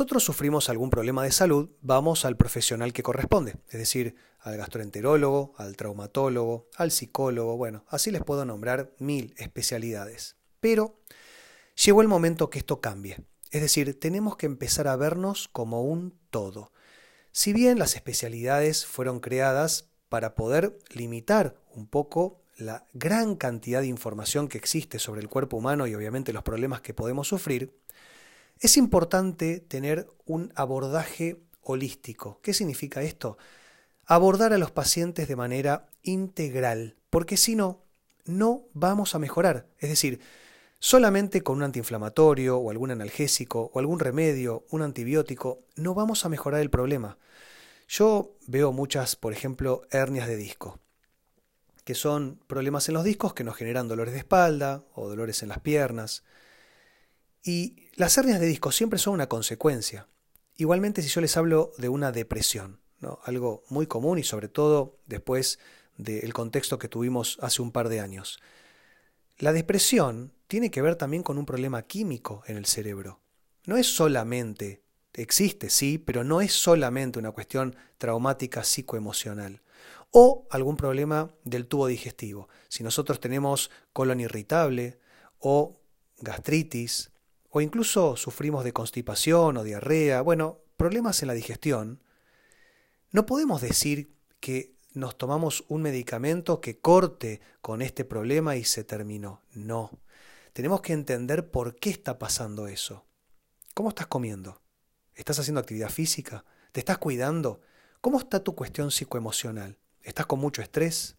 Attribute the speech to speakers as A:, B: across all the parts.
A: nosotros sufrimos algún problema de salud, vamos al profesional que corresponde, es decir, al gastroenterólogo, al traumatólogo, al psicólogo, bueno, así les puedo nombrar mil especialidades. Pero llegó el momento que esto cambie, es decir, tenemos que empezar a vernos como un todo. Si bien las especialidades fueron creadas para poder limitar un poco la gran cantidad de información que existe sobre el cuerpo humano y obviamente los problemas que podemos sufrir, es importante tener un abordaje holístico. ¿Qué significa esto? Abordar a los pacientes de manera integral, porque si no, no vamos a mejorar. Es decir, solamente con un antiinflamatorio o algún analgésico o algún remedio, un antibiótico, no vamos a mejorar el problema. Yo veo muchas, por ejemplo, hernias de disco, que son problemas en los discos que nos generan dolores de espalda o dolores en las piernas. Y las hernias de disco siempre son una consecuencia. Igualmente si yo les hablo de una depresión, algo muy común y sobre todo después del contexto que tuvimos hace un par de años. La depresión tiene que ver también con un problema químico en el cerebro. No es solamente, existe sí, pero no es solamente una cuestión traumática psicoemocional o algún problema del tubo digestivo. Si nosotros tenemos colon irritable o gastritis o incluso sufrimos de constipación o diarrea, bueno, problemas en la digestión, no podemos decir que nos tomamos un medicamento que corte con este problema y se terminó. No. Tenemos que entender por qué está pasando eso. ¿Cómo estás comiendo? ¿Estás haciendo actividad física? ¿Te estás cuidando? ¿Cómo está tu cuestión psicoemocional? ¿Estás con mucho estrés?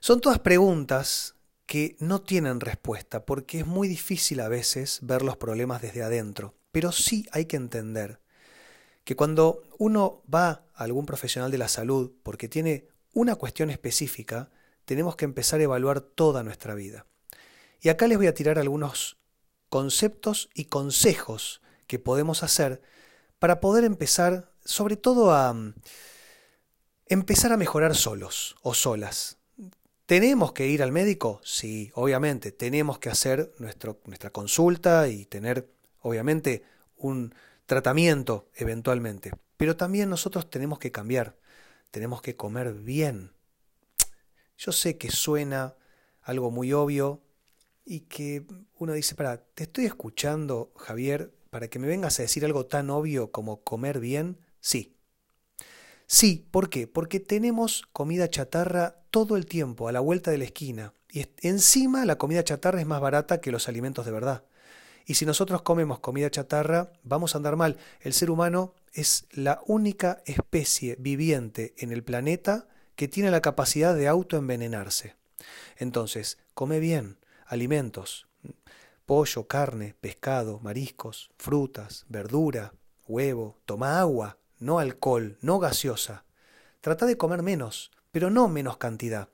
A: Son todas preguntas que no tienen respuesta, porque es muy difícil a veces ver los problemas desde adentro. Pero sí hay que entender que cuando uno va a algún profesional de la salud porque tiene una cuestión específica, tenemos que empezar a evaluar toda nuestra vida. Y acá les voy a tirar algunos conceptos y consejos que podemos hacer para poder empezar, sobre todo a mm, empezar a mejorar solos o solas. ¿Tenemos que ir al médico? Sí, obviamente. Tenemos que hacer nuestra consulta y tener, obviamente, un tratamiento eventualmente. Pero también nosotros tenemos que cambiar. Tenemos que comer bien. Yo sé que suena algo muy obvio y que uno dice, para, te estoy escuchando, Javier, para que me vengas a decir algo tan obvio como comer bien. Sí, Sí, ¿por qué? Porque tenemos comida chatarra todo el tiempo, a la vuelta de la esquina. Y encima la comida chatarra es más barata que los alimentos de verdad. Y si nosotros comemos comida chatarra, vamos a andar mal. El ser humano es la única especie viviente en el planeta que tiene la capacidad de autoenvenenarse. Entonces, come bien, alimentos, pollo, carne, pescado, mariscos, frutas, verdura, huevo, toma agua, no alcohol, no gaseosa. Trata de comer menos, pero no menos cantidad.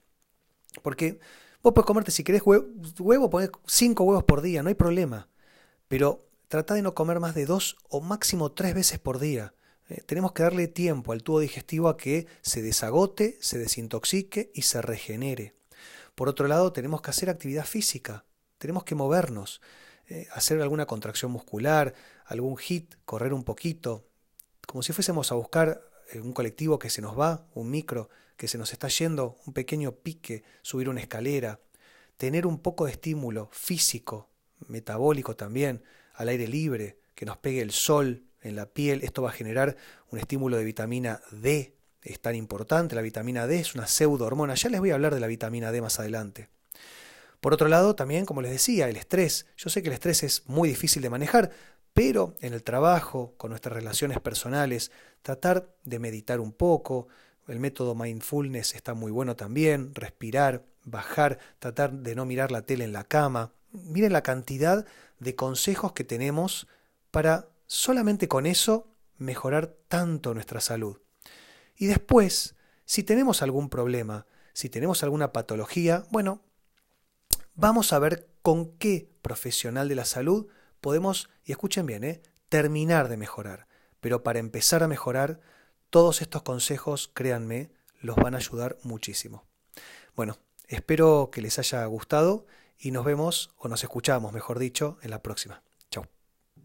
A: Porque vos puedes comerte, si querés huevo, huevo poner cinco huevos por día, no hay problema. Pero trata de no comer más de dos o máximo tres veces por día. Eh, tenemos que darle tiempo al tubo digestivo a que se desagote, se desintoxique y se regenere. Por otro lado, tenemos que hacer actividad física, tenemos que movernos, eh, hacer alguna contracción muscular, algún hit, correr un poquito, como si fuésemos a buscar eh, un colectivo que se nos va, un micro que se nos está yendo, un pequeño pique, subir una escalera, tener un poco de estímulo físico, metabólico también, al aire libre, que nos pegue el sol en la piel, esto va a generar un estímulo de vitamina D, es tan importante, la vitamina D es una pseudohormona, ya les voy a hablar de la vitamina D más adelante. Por otro lado, también, como les decía, el estrés. Yo sé que el estrés es muy difícil de manejar, pero en el trabajo, con nuestras relaciones personales, tratar de meditar un poco, el método mindfulness está muy bueno también, respirar, bajar, tratar de no mirar la tele en la cama. Miren la cantidad de consejos que tenemos para solamente con eso mejorar tanto nuestra salud. Y después, si tenemos algún problema, si tenemos alguna patología, bueno, vamos a ver con qué profesional de la salud podemos, y escuchen bien, ¿eh? terminar de mejorar. Pero para empezar a mejorar, todos estos consejos, créanme, los van a ayudar muchísimo. Bueno, espero que les haya gustado y nos vemos, o nos escuchamos, mejor dicho, en la próxima.